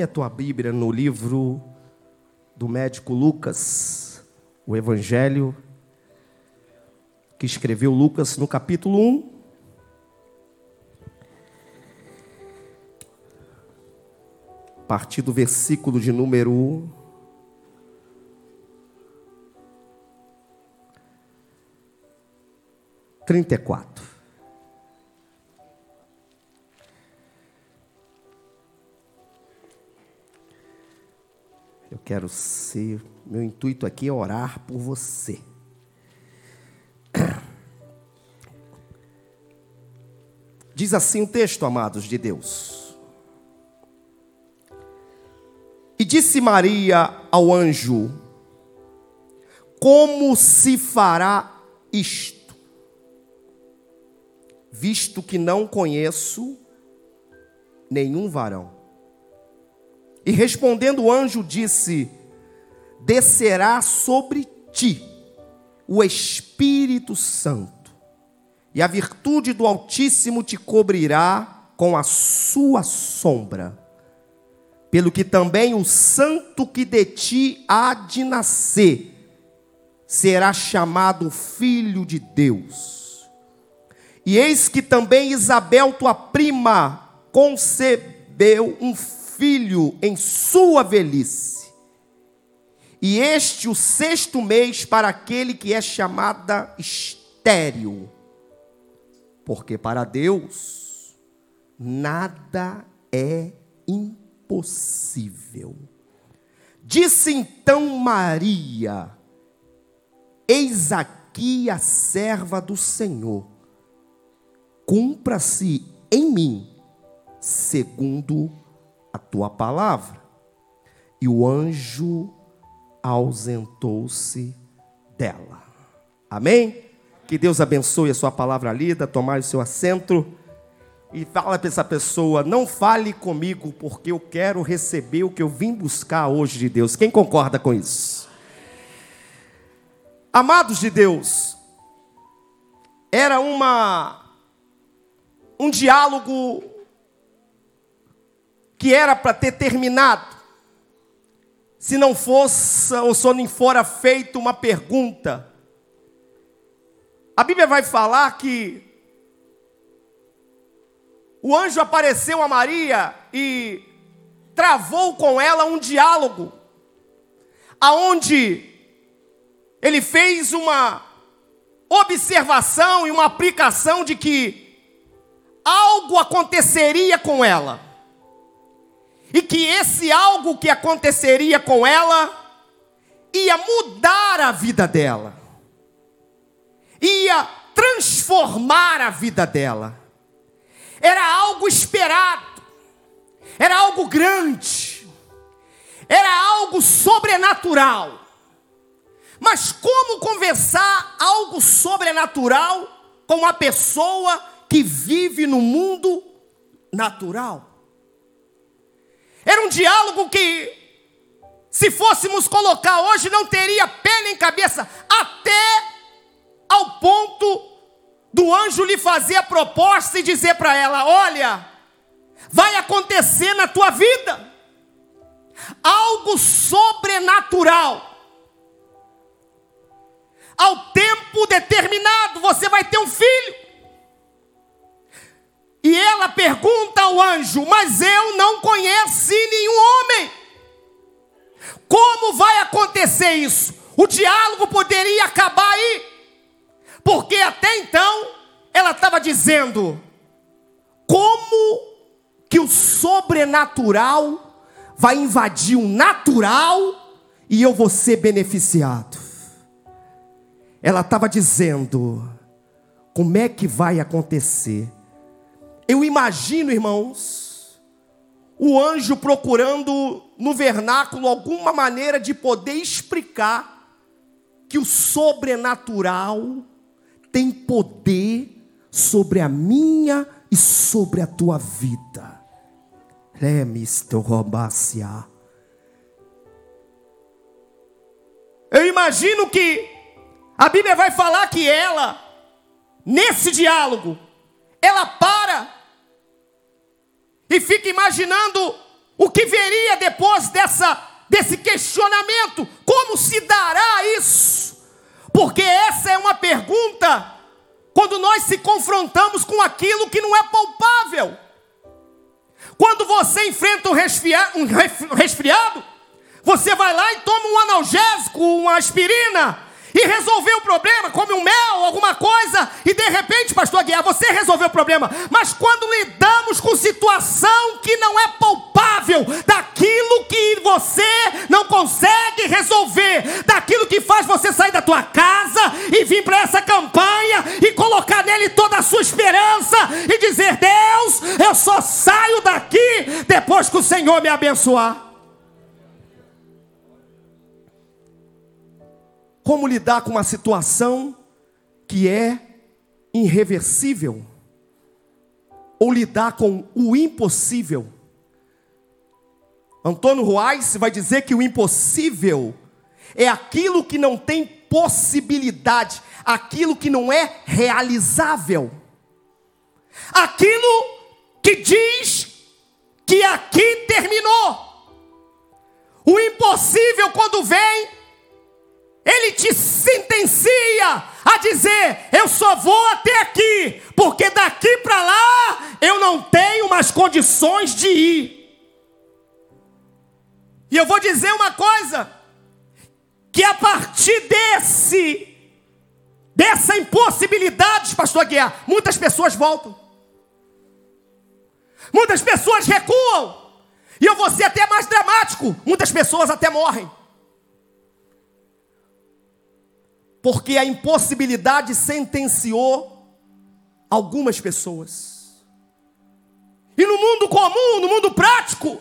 Tome a tua Bíblia no livro do médico Lucas, o Evangelho que escreveu Lucas no capítulo 1. A partir do versículo de número 34. Eu quero ser, meu intuito aqui é orar por você. Diz assim o texto, amados de Deus. E disse Maria ao anjo: Como se fará isto? visto que não conheço nenhum varão. E respondendo o anjo, disse: Descerá sobre ti o Espírito Santo, e a virtude do Altíssimo te cobrirá com a sua sombra. Pelo que também o santo que de ti há de nascer será chamado filho de Deus. E eis que também Isabel, tua prima, concebeu um filho em sua velhice. E este o sexto mês para aquele que é chamada estéril. Porque para Deus nada é impossível. Disse então Maria: Eis aqui a serva do Senhor cumpra-se em mim, segundo a tua palavra. E o anjo ausentou-se dela. Amém? Que Deus abençoe a sua palavra lida, tomar o seu assento e fala para essa pessoa: não fale comigo, porque eu quero receber o que eu vim buscar hoje de Deus. Quem concorda com isso? Amados de Deus, era uma um diálogo que era para ter terminado, se não fosse ou se não fora feita uma pergunta. A Bíblia vai falar que o anjo apareceu a Maria e travou com ela um diálogo, aonde ele fez uma observação e uma aplicação de que algo aconteceria com ela. E que esse algo que aconteceria com ela ia mudar a vida dela. Ia transformar a vida dela. Era algo esperado. Era algo grande. Era algo sobrenatural. Mas como conversar algo sobrenatural com uma pessoa que vive no mundo natural. Diálogo que, se fôssemos colocar hoje, não teria pé nem cabeça, até ao ponto do anjo lhe fazer a proposta e dizer para ela: Olha, vai acontecer na tua vida algo sobrenatural. Ao tempo determinado, você vai ter um filho. E ela pergunta ao anjo: Mas eu não conheci nenhum homem. Como vai acontecer isso? O diálogo poderia acabar aí, porque até então ela estava dizendo: Como que o sobrenatural vai invadir o natural e eu vou ser beneficiado? Ela estava dizendo: Como é que vai acontecer? Eu imagino, irmãos, o anjo procurando no vernáculo alguma maneira de poder explicar que o sobrenatural tem poder sobre a minha e sobre a tua vida. Eu imagino que a Bíblia vai falar que ela, nesse diálogo, ela para e fica imaginando o que viria depois dessa, desse questionamento: como se dará isso? Porque essa é uma pergunta quando nós se confrontamos com aquilo que não é palpável. Quando você enfrenta um resfriado, um resfriado você vai lá e toma um analgésico, uma aspirina, e resolveu o problema, come um mel, alguma coisa, e de repente, pastor Guiar, você resolveu o problema. Mas quando lidamos com situação que não é palpável, daquilo que você não consegue resolver, daquilo que faz você sair da tua casa e vir para essa campanha e colocar nele toda a sua esperança e dizer: Deus, eu só saio daqui depois que o Senhor me abençoar. Como lidar com uma situação que é irreversível, ou lidar com o impossível. Antônio Ruais vai dizer que o impossível é aquilo que não tem possibilidade, aquilo que não é realizável, aquilo que diz que aqui terminou. O impossível, quando vem, ele te sentencia a dizer: eu só vou até aqui, porque daqui para lá eu não tenho mais condições de ir. E eu vou dizer uma coisa: que a partir desse, dessa impossibilidade, Pastor Guiar, muitas pessoas voltam, muitas pessoas recuam, e eu vou ser até mais dramático: muitas pessoas até morrem. Porque a impossibilidade sentenciou algumas pessoas. E no mundo comum, no mundo prático,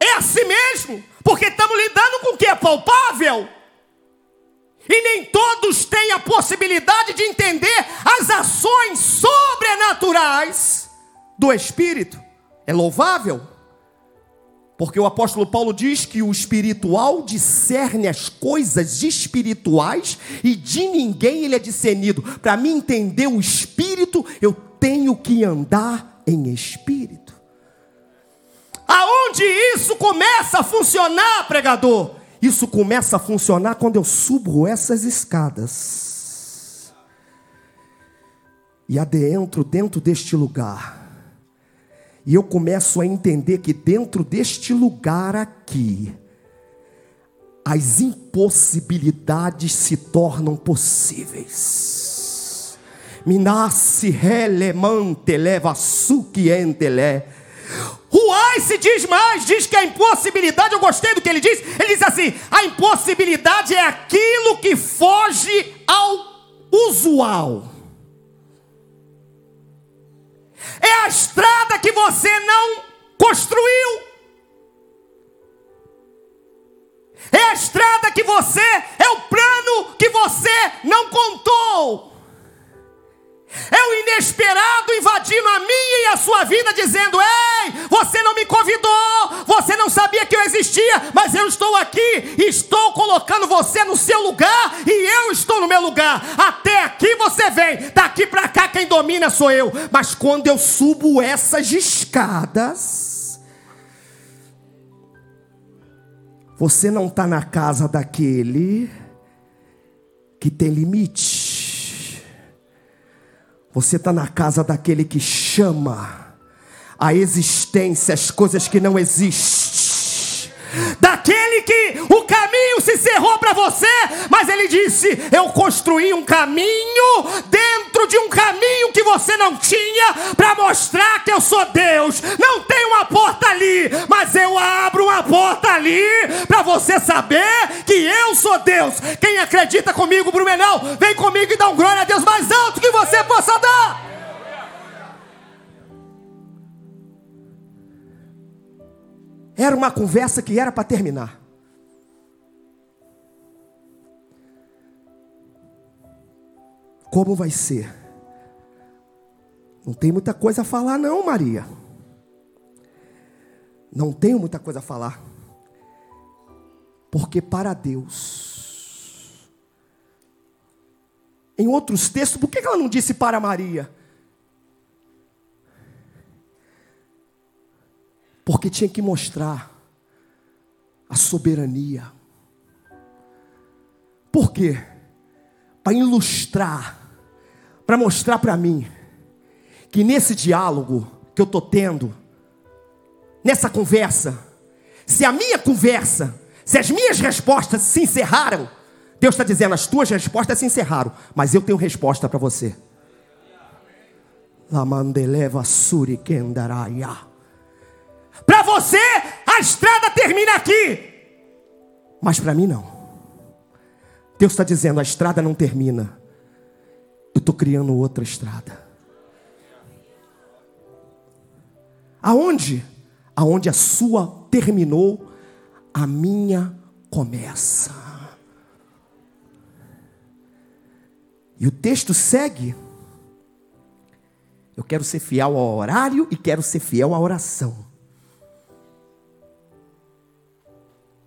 é assim mesmo, porque estamos lidando com o que é palpável. E nem todos têm a possibilidade de entender as ações sobrenaturais do Espírito. É louvável, porque o apóstolo Paulo diz que o espiritual discerne as coisas espirituais e de ninguém ele é discernido. Para mim entender o espírito, eu tenho que andar em espírito. Aonde isso começa a funcionar, pregador? Isso começa a funcionar quando eu subo essas escadas e adentro dentro deste lugar e eu começo a entender que dentro deste lugar aqui, as impossibilidades se tornam possíveis. Minassi relemante leva suquientele. Ruai se diz mais, diz que a impossibilidade, eu gostei do que ele diz, ele diz assim: a impossibilidade é aquilo que foge ao usual. É a estrada que você não construiu. É a estrada que você, é o plano que você não contou. O inesperado invadindo a minha e a sua vida, dizendo: Ei, você não me convidou, você não sabia que eu existia, mas eu estou aqui, estou colocando você no seu lugar e eu estou no meu lugar. Até aqui você vem, daqui para cá quem domina sou eu. Mas quando eu subo essas escadas, você não está na casa daquele que tem limite. Você está na casa daquele que chama a existência as coisas que não existem. Daquele que o caminho se cerrou para você, mas ele disse: Eu construí um caminho dentro de um caminho que você não tinha, para mostrar que eu sou Deus. Não tem uma porta ali, mas eu abro uma porta ali, para você saber que eu sou Deus. Quem acredita comigo, Brumenão, vem comigo e dá um glória a Deus mais alto que você possa dar. Era uma conversa que era para terminar. Como vai ser? Não tem muita coisa a falar, não, Maria. Não tenho muita coisa a falar. Porque para Deus. Em outros textos, por que ela não disse para Maria? Porque tinha que mostrar a soberania. Por quê? Para ilustrar, para mostrar para mim que nesse diálogo que eu estou tendo, nessa conversa, se a minha conversa, se as minhas respostas se encerraram, Deus está dizendo: as tuas respostas se encerraram, mas eu tenho resposta para você. Para você, a estrada termina aqui, mas para mim não. Deus está dizendo: a estrada não termina, eu estou criando outra estrada. Aonde? Aonde a sua terminou, a minha começa. E o texto segue. Eu quero ser fiel ao horário e quero ser fiel à oração.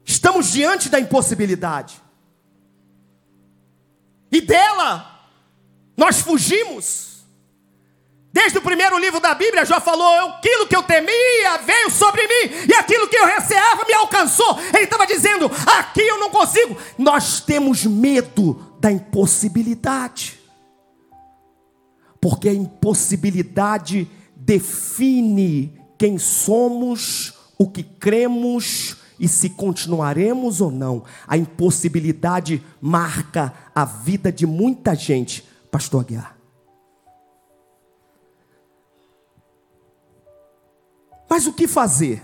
Estamos diante da impossibilidade. E dela nós fugimos. Desde o primeiro livro da Bíblia já falou: aquilo que eu temia veio sobre mim, e aquilo que eu receava me alcançou. Ele estava dizendo: aqui eu não consigo. Nós temos medo da impossibilidade, porque a impossibilidade define quem somos, o que cremos e se continuaremos ou não. A impossibilidade marca a vida de muita gente, Pastor Aguiar. Mas o que fazer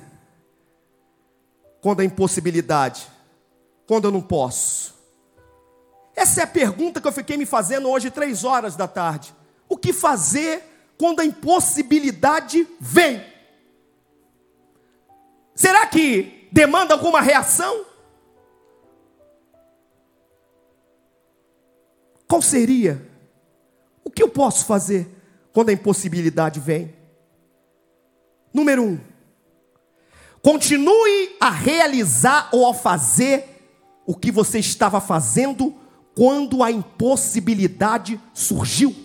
quando a impossibilidade, quando eu não posso? Essa é a pergunta que eu fiquei me fazendo hoje, três horas da tarde. O que fazer quando a impossibilidade vem? Será que demanda alguma reação? Qual seria? O que eu posso fazer quando a impossibilidade vem? Número um, continue a realizar ou a fazer o que você estava fazendo quando a impossibilidade surgiu.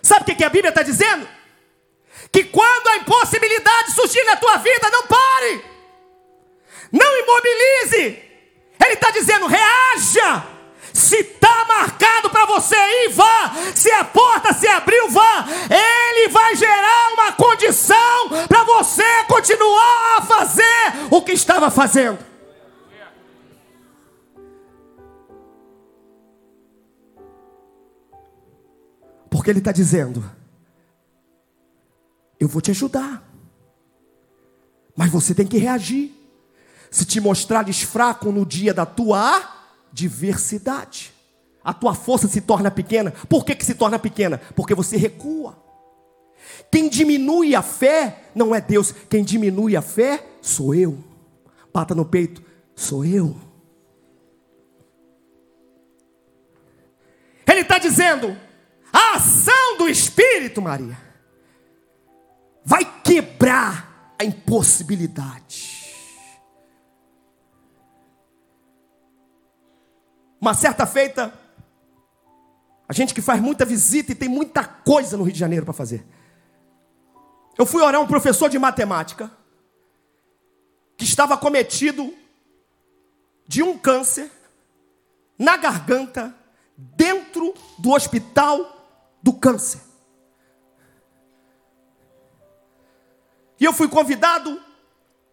Sabe o que a Bíblia está dizendo? Que quando a impossibilidade surgir na tua vida, não pare, não imobilize. Ele está dizendo: reaja se está marcado para você ir, vá. Se a porta se abriu, vá. Ele vai gerar uma condição para você continuar a fazer o que estava fazendo. Porque Ele está dizendo: Eu vou te ajudar, mas você tem que reagir. Se te mostrares fraco no dia da tua diversidade. A tua força se torna pequena. Por que, que se torna pequena? Porque você recua. Quem diminui a fé não é Deus. Quem diminui a fé sou eu. Pata no peito, sou eu. Ele está dizendo: a ação do Espírito, Maria, vai quebrar a impossibilidade. Uma certa feita, a gente que faz muita visita e tem muita coisa no Rio de Janeiro para fazer. Eu fui orar um professor de matemática que estava cometido de um câncer na garganta dentro do hospital do câncer. E eu fui convidado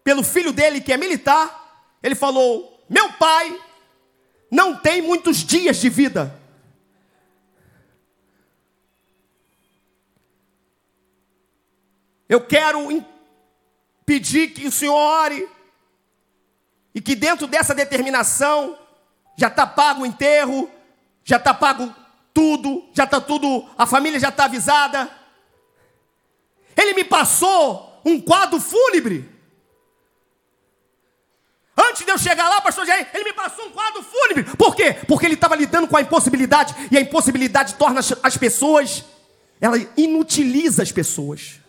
pelo filho dele, que é militar. Ele falou: Meu pai não tem muitos dias de vida. Eu quero pedir que o Senhor ore e que dentro dessa determinação já está pago o enterro, já está pago tudo, já está tudo, a família já está avisada. Ele me passou um quadro fúnebre. Antes de eu chegar lá, pastor ele me passou um quadro fúnebre. Por quê? Porque ele estava lidando com a impossibilidade. E a impossibilidade torna as pessoas, ela inutiliza as pessoas.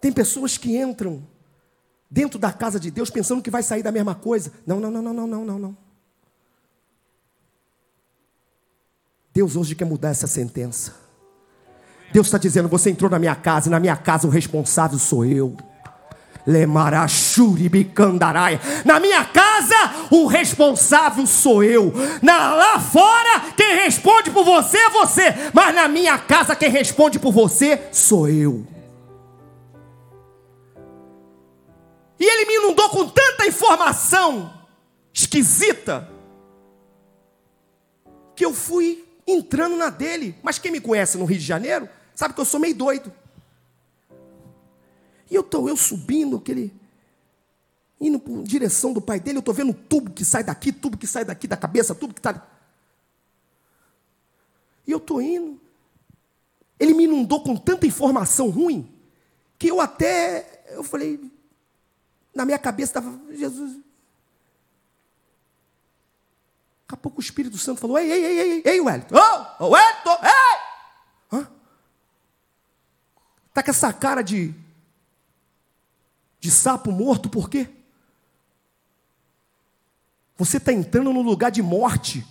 Tem pessoas que entram dentro da casa de Deus pensando que vai sair da mesma coisa. Não, não, não, não, não, não, não. Deus hoje quer mudar essa sentença. Deus está dizendo: você entrou na minha casa, e na minha casa o responsável sou eu. Na minha casa, o responsável sou eu. Na, lá fora, quem responde por você é você. Mas na minha casa, quem responde por você sou eu. E ele me inundou com tanta informação esquisita que eu fui entrando na dele. Mas quem me conhece no Rio de Janeiro sabe que eu sou meio doido. E eu estou eu subindo, aquele. indo por direção do pai dele, eu estou vendo tubo que sai daqui, tubo que sai daqui da cabeça, tubo que está. E eu estou indo. Ele me inundou com tanta informação ruim que eu até. Eu falei. Na minha cabeça estava. Jesus. Daqui a pouco o Espírito Santo falou: Ei, ei, ei, ei, ei, Wellington. Ô, oh, Wellington, ei! Hã? Tá com essa cara de de sapo morto, por quê? Você está entrando no lugar de morte.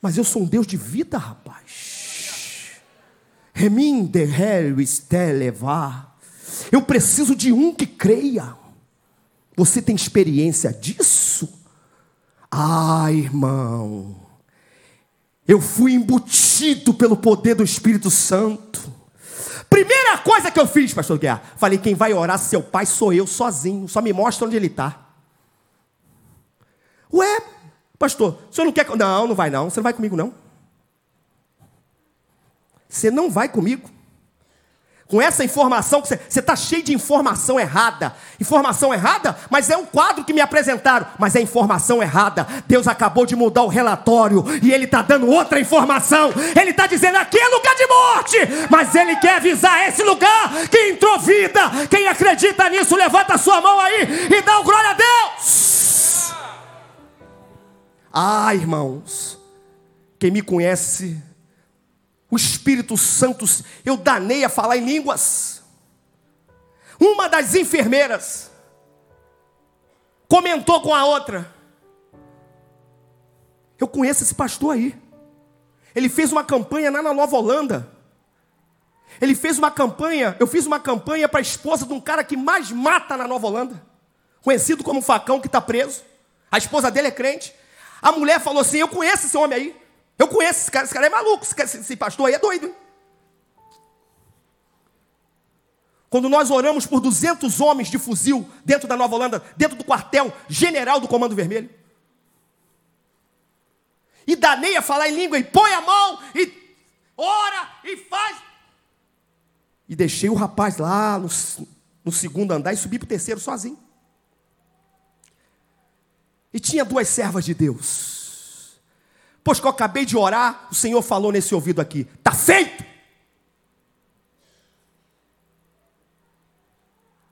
Mas eu sou um Deus de vida, rapaz. Eu preciso de um que creia. Você tem experiência disso? Ah, irmão. Eu fui embutido pelo poder do Espírito Santo. Primeira coisa que eu fiz, pastor Guerra, falei: quem vai orar seu pai sou eu sozinho, só me mostra onde ele está. Ué, pastor, o senhor não quer. Não, não vai não, você não vai comigo não. Você não vai comigo com essa informação, que você está cheio de informação errada. Informação errada, mas é um quadro que me apresentaram, mas é informação errada. Deus acabou de mudar o relatório e Ele está dando outra informação. Ele está dizendo aqui é lugar de morte, mas Ele quer avisar esse lugar que entrou vida. Quem acredita nisso, levanta a sua mão aí e dá o glória a Deus. Ah, irmãos, quem me conhece o Espírito Santo, eu danei a falar em línguas. Uma das enfermeiras comentou com a outra: Eu conheço esse pastor aí. Ele fez uma campanha lá na Nova Holanda. Ele fez uma campanha, eu fiz uma campanha para a esposa de um cara que mais mata na Nova Holanda, conhecido como facão que está preso. A esposa dele é crente. A mulher falou assim: Eu conheço esse homem aí. Eu conheço esse cara, esse cara é maluco, esse, pastor aí é doido. Hein? Quando nós oramos por 200 homens de fuzil dentro da Nova Holanda, dentro do quartel general do Comando Vermelho. E danei a falar em língua, e põe a mão, e ora, e faz. E deixei o rapaz lá no, no segundo andar e subi para o terceiro sozinho. E tinha duas servas de Deus. Pois que eu acabei de orar, o Senhor falou nesse ouvido aqui: está feito.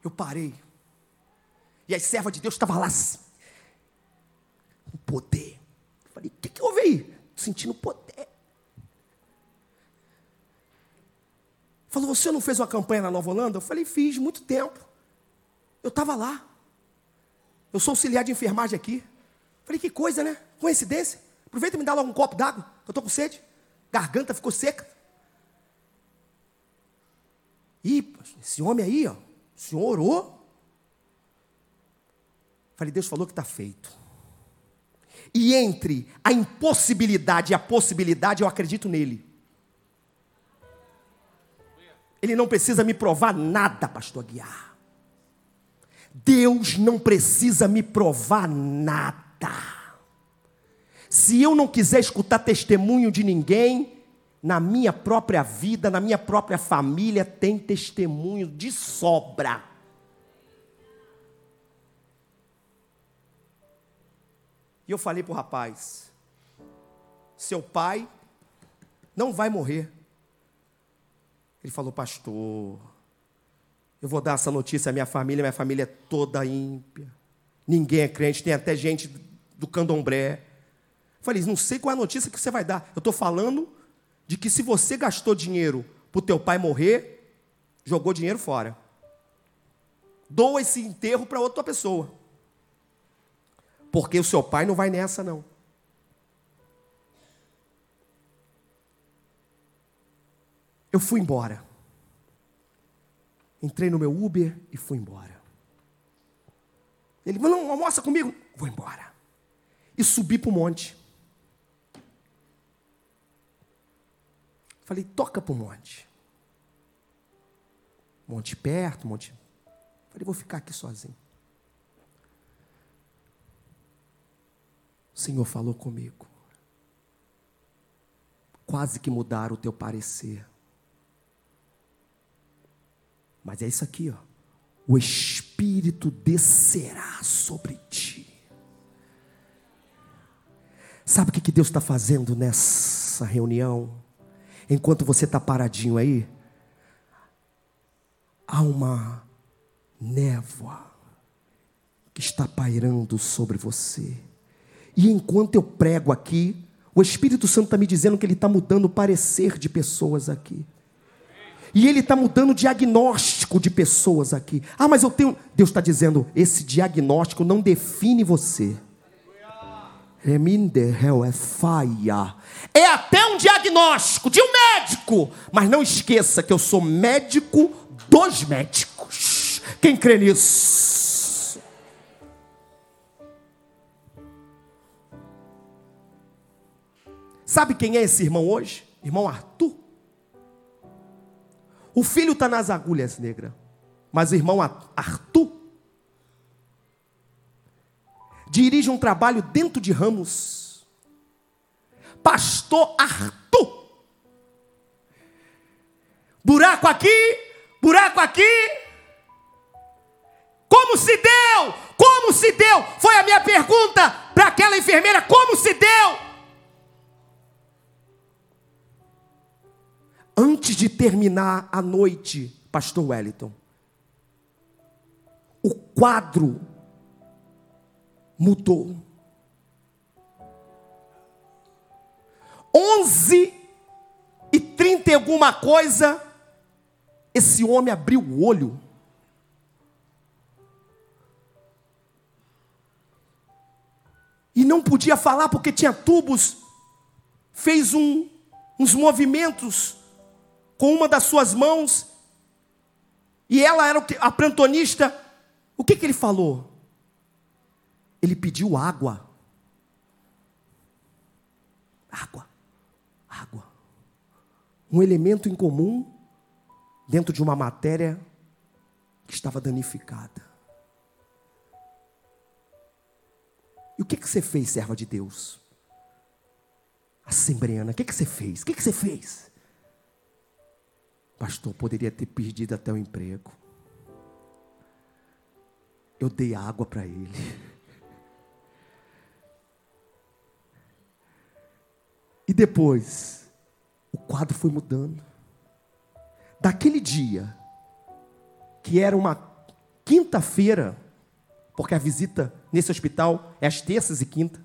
Eu parei. E a serva de Deus estava lá, com poder. Eu falei: o que, que houve aí? Sentindo poder. Falou: você não fez uma campanha na Nova Holanda? Eu falei: fiz, muito tempo. Eu estava lá. Eu sou auxiliar de enfermagem aqui. Falei: que coisa, né? Coincidência. Aproveita e me dá logo um copo d'água, eu estou com sede. Garganta ficou seca. Ih, esse homem aí, ó, o senhor orou? Falei, Deus falou que está feito. E entre a impossibilidade e a possibilidade, eu acredito nele. Ele não precisa me provar nada, pastor Guiar. Deus não precisa me provar nada. Se eu não quiser escutar testemunho de ninguém, na minha própria vida, na minha própria família, tem testemunho de sobra. E eu falei para o rapaz: seu pai não vai morrer. Ele falou, pastor, eu vou dar essa notícia à minha família, minha família é toda ímpia. Ninguém é crente, tem até gente do candomblé. Falei, não sei qual é a notícia que você vai dar. Eu estou falando de que se você gastou dinheiro para o teu pai morrer, jogou dinheiro fora. Doa esse enterro para outra pessoa. Porque o seu pai não vai nessa, não. Eu fui embora. Entrei no meu Uber e fui embora. Ele falou: não, almoça comigo. Vou embora. E subi para o monte. Falei, toca para o monte. Monte perto, monte. Falei, vou ficar aqui sozinho. O Senhor falou comigo. Quase que mudar o teu parecer. Mas é isso aqui, ó. O Espírito descerá sobre ti. Sabe o que Deus está fazendo nessa reunião? Enquanto você está paradinho aí, há uma névoa que está pairando sobre você. E enquanto eu prego aqui, o Espírito Santo está me dizendo que ele está mudando o parecer de pessoas aqui. E ele está mudando o diagnóstico de pessoas aqui. Ah, mas eu tenho. Deus está dizendo: esse diagnóstico não define você. É até um diagnóstico de um médico. Mas não esqueça que eu sou médico dos médicos. Quem crê nisso? Sabe quem é esse irmão hoje? Irmão Arthur. O filho está nas agulhas negras, mas o irmão Arthur dirige um trabalho dentro de Ramos. Pastor Arthur. Buraco aqui, buraco aqui. Como se deu? Como se deu? Foi a minha pergunta para aquela enfermeira: como se deu? antes de terminar a noite, Pastor Wellington, o quadro mudou. Onze e trinta e alguma coisa, esse homem abriu o olho. E não podia falar porque tinha tubos, fez um, uns movimentos com uma das suas mãos, e ela era a plantonista. O que, que ele falou? Ele pediu água. Água. Água. Um elemento incomum dentro de uma matéria que estava danificada. E o que, que você fez, serva de Deus? Assembleana, o que, que você fez? O que, que você fez? Pastor, poderia ter perdido até o emprego. Eu dei água para ele. E depois, o quadro foi mudando. Daquele dia, que era uma quinta-feira, porque a visita nesse hospital é às terças e quinta.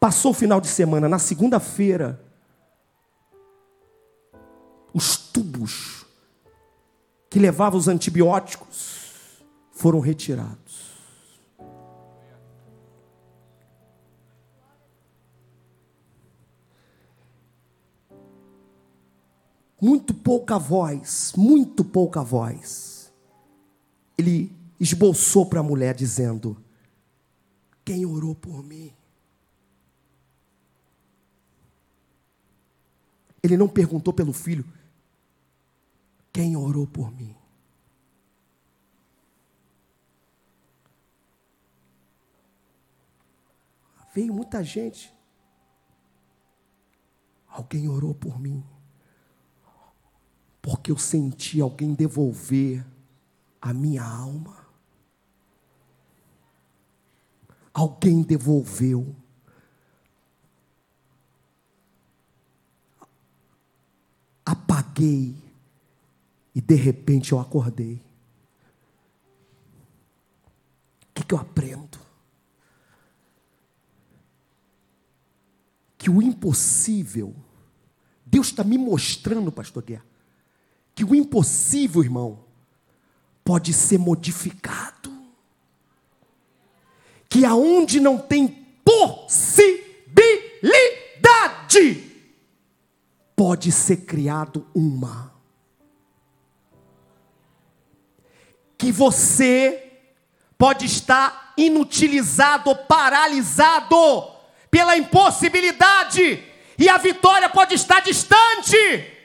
Passou o final de semana, na segunda-feira, os tubos que levavam os antibióticos foram retirados. Muito pouca voz, muito pouca voz. Ele esboçou para a mulher dizendo: Quem orou por mim? Ele não perguntou pelo filho, quem orou por mim? Veio muita gente. Alguém orou por mim. Porque eu senti alguém devolver a minha alma. Alguém devolveu. Apaguei e de repente eu acordei. O que, que eu aprendo? Que o impossível, Deus está me mostrando, pastor Guerra, que o impossível, irmão, pode ser modificado. Que aonde não tem possibilidade, pode ser criado uma. Que você pode estar inutilizado, paralisado pela impossibilidade, e a vitória pode estar distante.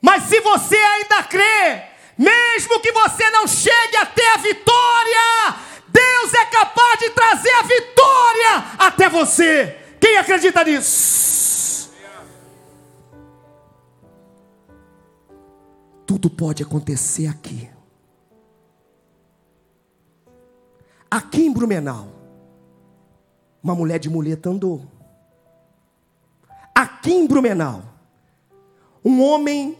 Mas se você ainda crê, mesmo que você não chegue até a vitória, Deus é capaz de trazer a vitória até você. Quem acredita nisso? Tudo pode acontecer aqui. Aqui em Brumenau, uma mulher de muleta andou. Aqui em Brumenau, um homem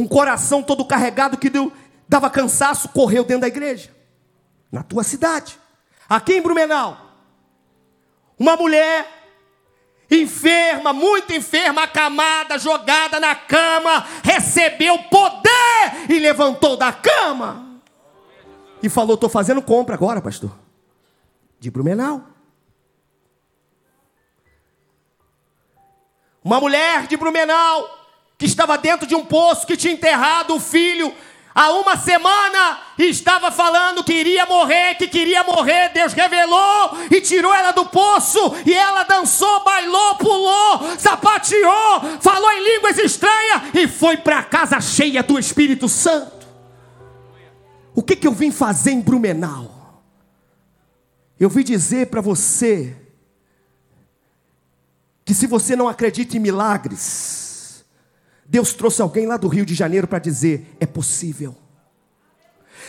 com o coração todo carregado que deu, dava cansaço, correu dentro da igreja. Na tua cidade. Aqui em Brumenau, uma mulher enferma, muito enferma, acamada, jogada na cama, recebeu poder e levantou da cama. E falou: Estou fazendo compra agora, pastor. De Brumenau. Uma mulher de Brumenau que estava dentro de um poço que tinha enterrado o filho há uma semana e estava falando que iria morrer, que queria morrer. Deus revelou e tirou ela do poço e ela dançou, bailou, pulou, sapateou, falou em línguas estranhas e foi para casa cheia do Espírito Santo. O que, que eu vim fazer em Brumenau? Eu vim dizer para você que se você não acredita em milagres, Deus trouxe alguém lá do Rio de Janeiro para dizer: é possível.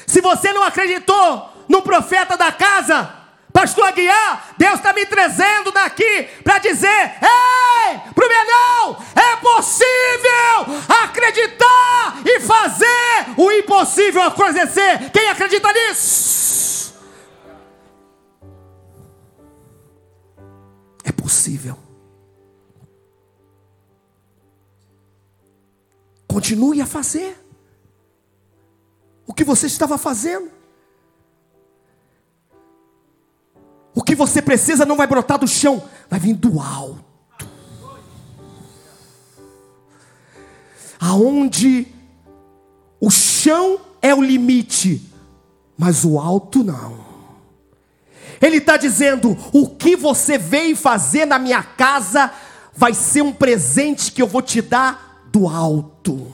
Se você não acreditou no profeta da casa, Pastor Aguiar, Deus está me trazendo daqui para dizer: ei, Brumenão, é possível acreditar e fazer o impossível acontecer. Quem acredita nisso? Continue a fazer o que você estava fazendo. O que você precisa não vai brotar do chão, vai vir do alto. Aonde o chão é o limite, mas o alto não. Ele está dizendo: o que você veio fazer na minha casa vai ser um presente que eu vou te dar do alto.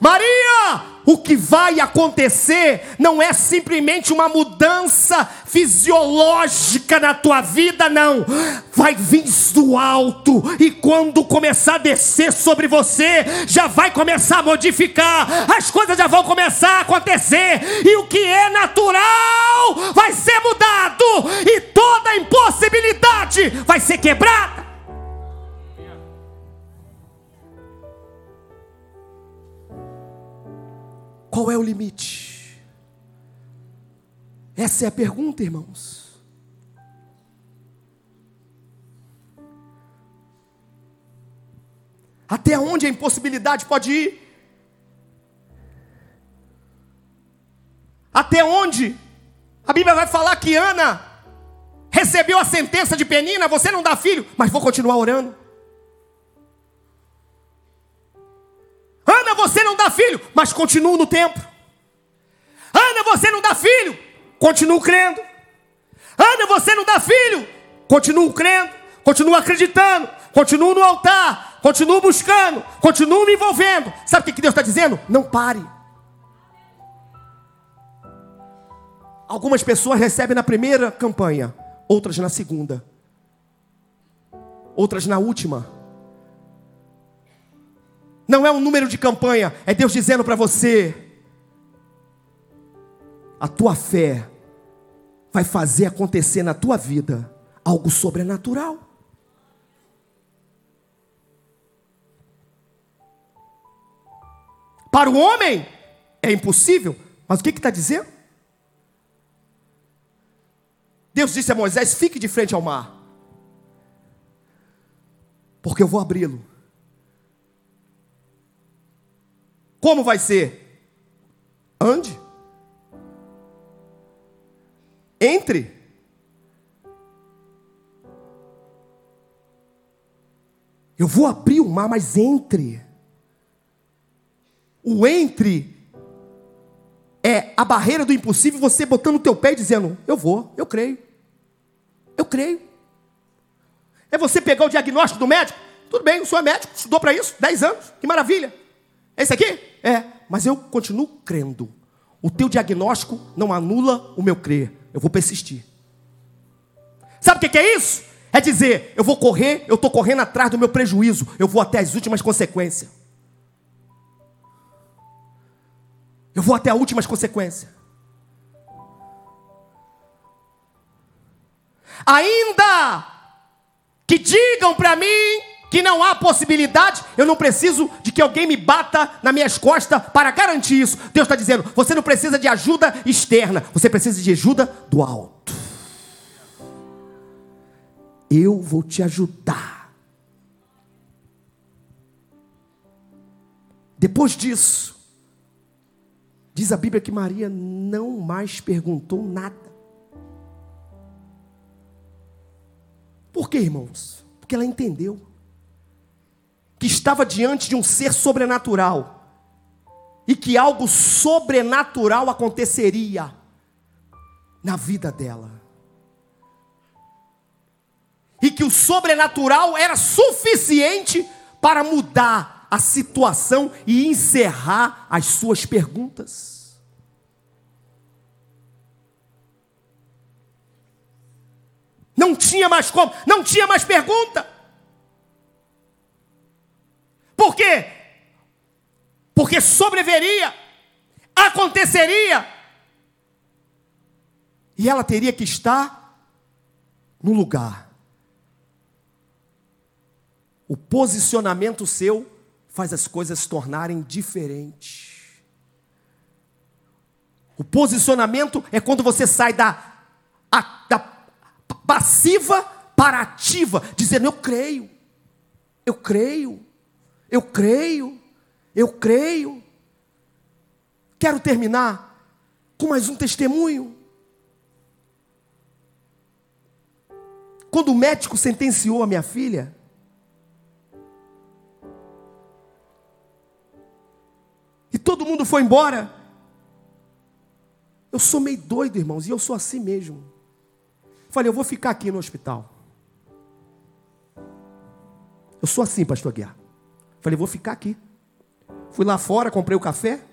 Maria, o que vai acontecer não é simplesmente uma mudança fisiológica na tua vida, não. Vai vir do alto, e quando começar a descer sobre você, já vai começar a modificar, as coisas já vão começar a acontecer, e o que é natural vai ser mudado, e toda impossibilidade vai ser quebrada. Qual é o limite? Essa é a pergunta, irmãos. Até onde a impossibilidade pode ir? Até onde? A Bíblia vai falar que Ana recebeu a sentença de Penina, você não dá filho, mas vou continuar orando. Ana, você não dá filho, mas continuo no templo. Ana, você não dá filho, continuo crendo. Ana, você não dá filho, continuo crendo, continuo acreditando, continuo no altar, continuo buscando, continuo me envolvendo. Sabe o que Deus está dizendo? Não pare. Algumas pessoas recebem na primeira campanha, outras na segunda, outras na última. Não é um número de campanha, é Deus dizendo para você: a tua fé vai fazer acontecer na tua vida algo sobrenatural. Para o homem é impossível, mas o que está dizendo? Deus disse a Moisés: fique de frente ao mar, porque eu vou abri-lo Como vai ser? Ande. Entre. Eu vou abrir o mar, mas entre. O entre é a barreira do impossível, você botando o teu pé e dizendo: Eu vou, eu creio. Eu creio. É você pegar o diagnóstico do médico. Tudo bem, o senhor é médico, estudou para isso, 10 anos, que maravilha. Esse aqui? É, mas eu continuo crendo. O teu diagnóstico não anula o meu crer. Eu vou persistir. Sabe o que é isso? É dizer, eu vou correr, eu estou correndo atrás do meu prejuízo, eu vou até as últimas consequências. Eu vou até as últimas consequências. Ainda que digam para mim que não há possibilidade, eu não preciso de que alguém me bata nas minhas costas para garantir isso. Deus está dizendo: você não precisa de ajuda externa, você precisa de ajuda do alto. Eu vou te ajudar. Depois disso, diz a Bíblia que Maria não mais perguntou nada. Por quê, irmãos? Porque ela entendeu que estava diante de um ser sobrenatural e que algo sobrenatural aconteceria na vida dela. E que o sobrenatural era suficiente para mudar a situação e encerrar as suas perguntas. Não tinha mais como, não tinha mais pergunta. Por quê? Porque sobreveria, aconteceria, e ela teria que estar no lugar. O posicionamento seu faz as coisas se tornarem diferentes. O posicionamento é quando você sai da, a, da passiva para ativa, dizendo: Eu creio, eu creio, eu creio, eu creio. Quero terminar com mais um testemunho. Quando o médico sentenciou a minha filha, e todo mundo foi embora, eu sou meio doido, irmãos, e eu sou assim mesmo. Falei, eu vou ficar aqui no hospital. Eu sou assim, pastor Guiar. Falei, vou ficar aqui. Fui lá fora, comprei o café,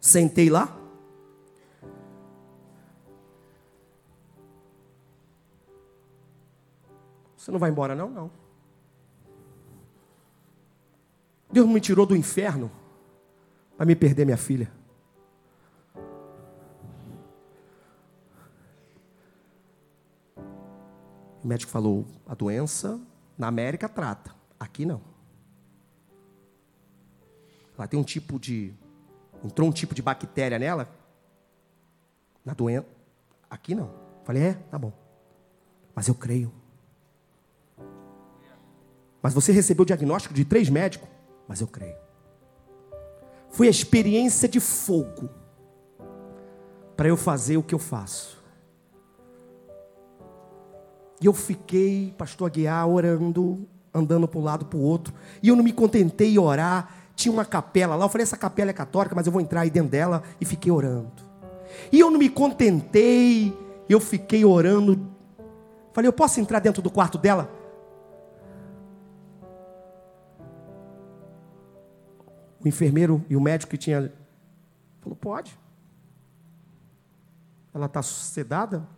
sentei lá. Você não vai embora, não? Não. Deus me tirou do inferno para me perder minha filha. O médico falou: a doença na América trata, aqui não. Ela tem um tipo de. Entrou um tipo de bactéria nela. Na doença. Aqui não. Falei: é, tá bom. Mas eu creio. Mas você recebeu o diagnóstico de três médicos. Mas eu creio. Foi a experiência de fogo para eu fazer o que eu faço. E eu fiquei, pastor Aguiar, orando, andando para um lado para o outro. E eu não me contentei em orar. Tinha uma capela lá. Eu falei, essa capela é católica, mas eu vou entrar aí dentro dela. E fiquei orando. E eu não me contentei. Eu fiquei orando. Falei, eu posso entrar dentro do quarto dela? O enfermeiro e o médico que tinha falou, pode. Ela está sedada?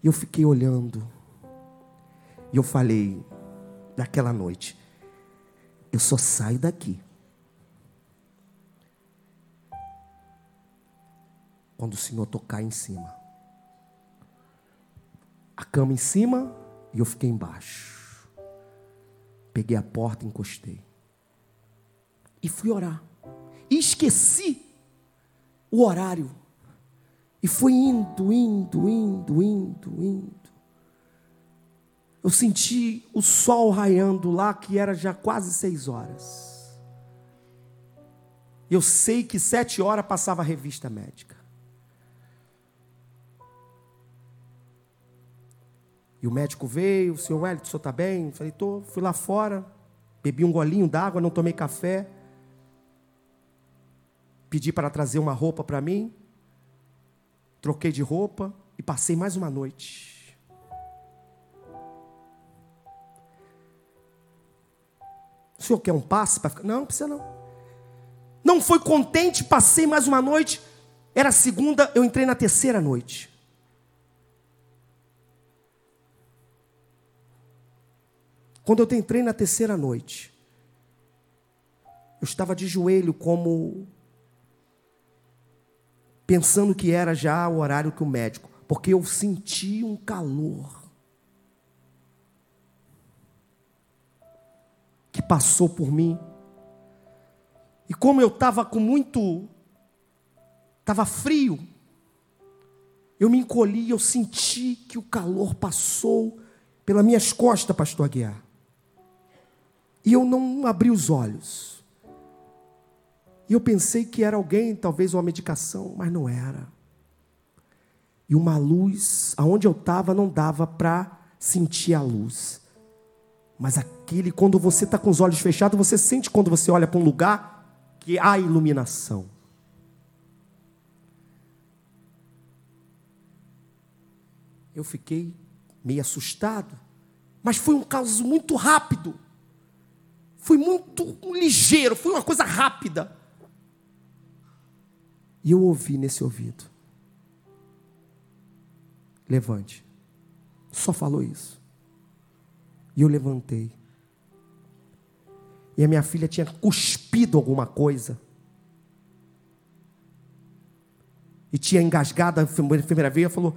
E eu fiquei olhando. E eu falei, naquela noite, eu só saio daqui. Quando o Senhor tocar em cima. A cama em cima e eu fiquei embaixo. Peguei a porta encostei. E fui orar. E esqueci o horário e foi indo, indo, indo, indo, indo. Eu senti o sol raiando lá, que era já quase seis horas. Eu sei que sete horas passava a revista médica. E o médico veio, o senhor Wellington, o senhor está bem? Eu falei, tô. Fui lá fora, bebi um golinho d'água, não tomei café. Pedi para trazer uma roupa para mim. Troquei de roupa e passei mais uma noite. O senhor quer um passe para ficar? Não, não precisa não. Não foi contente, passei mais uma noite. Era segunda, eu entrei na terceira noite. Quando eu entrei na terceira noite, eu estava de joelho, como pensando que era já o horário que o médico, porque eu senti um calor passou por mim. E como eu estava com muito, estava frio, eu me encolhi, eu senti que o calor passou pelas minhas costas, pastor Aguiar. E eu não abri os olhos. E eu pensei que era alguém, talvez uma medicação, mas não era. E uma luz, aonde eu estava, não dava para sentir a luz. Mas aquele, quando você está com os olhos fechados, você sente quando você olha para um lugar que há iluminação. Eu fiquei meio assustado, mas foi um caso muito rápido. Foi muito ligeiro, foi uma coisa rápida. E eu ouvi nesse ouvido. Levante. Só falou isso. E eu levantei. E a minha filha tinha cuspido alguma coisa. E tinha engasgado, a enfermeira veio e falou: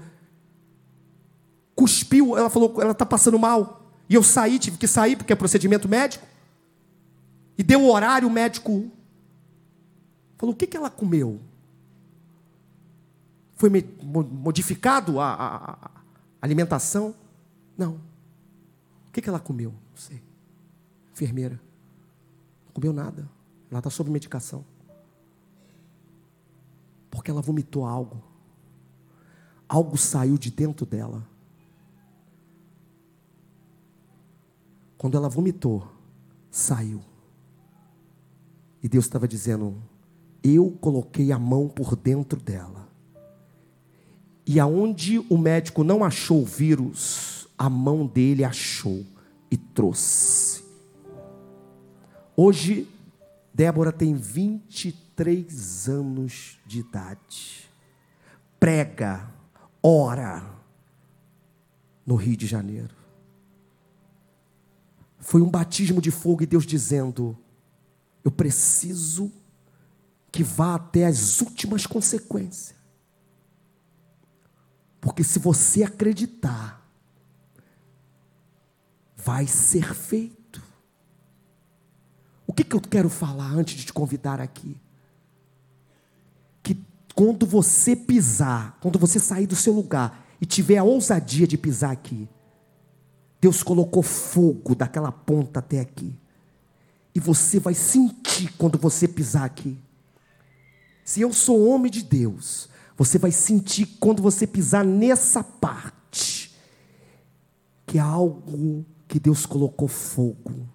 cuspiu, ela falou, ela está passando mal. E eu saí, tive que sair, porque é procedimento médico. E deu o horário, o médico falou: o que, que ela comeu? Foi modificado a, a, a alimentação? Não. Que, que ela comeu? Não sei. Enfermeira. Não comeu nada. Ela está sob medicação. Porque ela vomitou algo. Algo saiu de dentro dela. Quando ela vomitou, saiu. E Deus estava dizendo: Eu coloquei a mão por dentro dela. E aonde o médico não achou o vírus, a mão dele achou e trouxe. Hoje, Débora tem 23 anos de idade. Prega, ora no Rio de Janeiro. Foi um batismo de fogo e Deus dizendo: eu preciso que vá até as últimas consequências. Porque se você acreditar, vai ser feito. O que, que eu quero falar antes de te convidar aqui? Que quando você pisar, quando você sair do seu lugar e tiver a ousadia de pisar aqui, Deus colocou fogo daquela ponta até aqui. E você vai sentir quando você pisar aqui. Se eu sou homem de Deus, você vai sentir quando você pisar nessa parte, que é algo que Deus colocou fogo.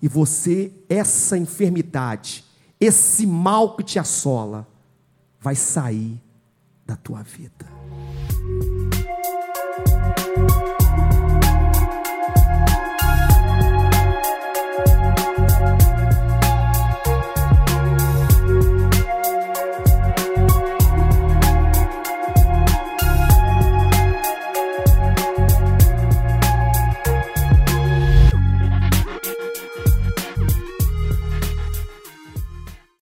E você, essa enfermidade, esse mal que te assola, vai sair da tua vida.